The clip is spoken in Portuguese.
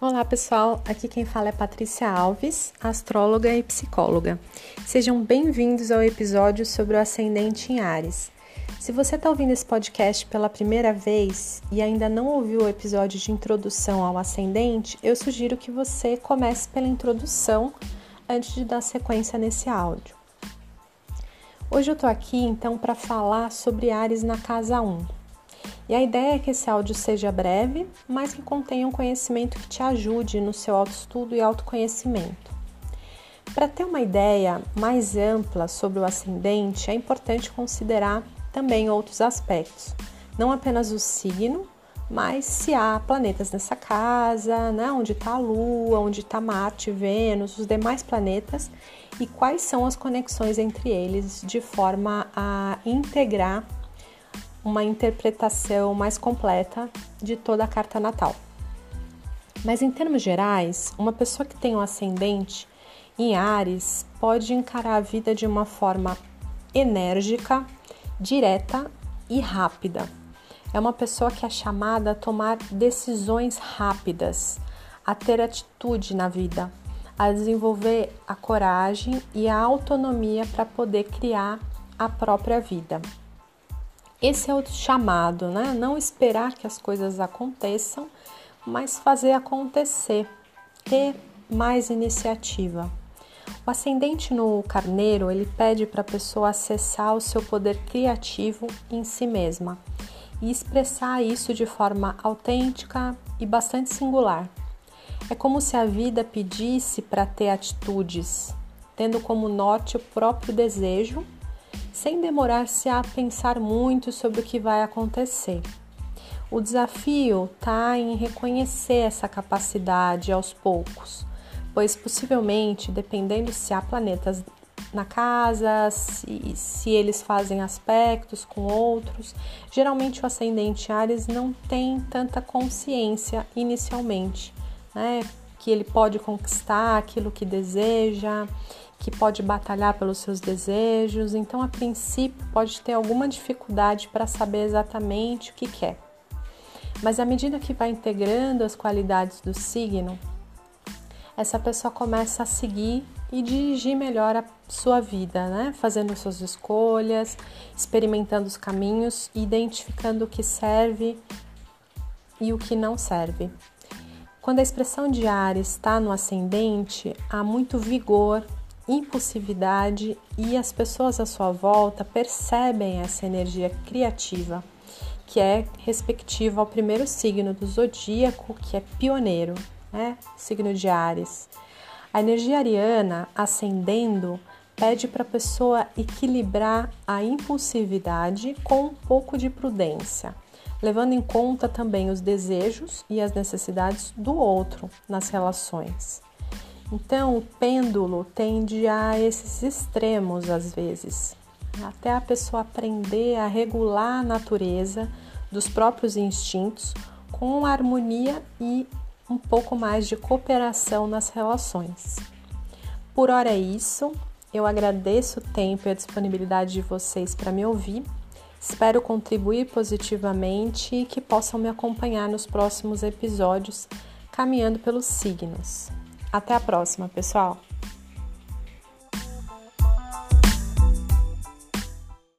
Olá pessoal, aqui quem fala é Patrícia Alves, astróloga e psicóloga. Sejam bem-vindos ao episódio sobre o ascendente em Ares. Se você está ouvindo esse podcast pela primeira vez e ainda não ouviu o episódio de introdução ao ascendente, eu sugiro que você comece pela introdução antes de dar sequência nesse áudio. Hoje eu tô aqui então para falar sobre Ares na casa 1. E a ideia é que esse áudio seja breve, mas que contenha um conhecimento que te ajude no seu autoestudo e autoconhecimento. Para ter uma ideia mais ampla sobre o ascendente, é importante considerar também outros aspectos, não apenas o signo, mas se há planetas nessa casa, né, onde está a Lua, onde está Marte, Vênus, os demais planetas e quais são as conexões entre eles de forma a integrar uma interpretação mais completa de toda a carta natal. Mas em termos gerais, uma pessoa que tem um ascendente em Ares pode encarar a vida de uma forma enérgica, direta e rápida. É uma pessoa que é chamada a tomar decisões rápidas, a ter atitude na vida, a desenvolver a coragem e a autonomia para poder criar a própria vida. Esse é o chamado, né? Não esperar que as coisas aconteçam, mas fazer acontecer, ter mais iniciativa. O ascendente no carneiro, ele pede para a pessoa acessar o seu poder criativo em si mesma e expressar isso de forma autêntica e bastante singular. É como se a vida pedisse para ter atitudes, tendo como norte o próprio desejo sem demorar-se a pensar muito sobre o que vai acontecer. O desafio está em reconhecer essa capacidade aos poucos, pois possivelmente, dependendo se há planetas na casa, se, se eles fazem aspectos com outros, geralmente o ascendente Ares não tem tanta consciência inicialmente, né? Que ele pode conquistar aquilo que deseja que pode batalhar pelos seus desejos, então a princípio pode ter alguma dificuldade para saber exatamente o que quer. Mas à medida que vai integrando as qualidades do signo, essa pessoa começa a seguir e dirigir melhor a sua vida, né? Fazendo suas escolhas, experimentando os caminhos, identificando o que serve e o que não serve. Quando a expressão de Ares está no ascendente, há muito vigor impulsividade e as pessoas à sua volta percebem essa energia criativa, que é respectiva ao primeiro signo do zodíaco, que é pioneiro, né? Signo de Ares. A energia ariana ascendendo pede para a pessoa equilibrar a impulsividade com um pouco de prudência, levando em conta também os desejos e as necessidades do outro nas relações. Então, o pêndulo tende a esses extremos às vezes, até a pessoa aprender a regular a natureza dos próprios instintos com harmonia e um pouco mais de cooperação nas relações. Por hora é isso. Eu agradeço o tempo e a disponibilidade de vocês para me ouvir. Espero contribuir positivamente e que possam me acompanhar nos próximos episódios caminhando pelos signos. Até a próxima, pessoal!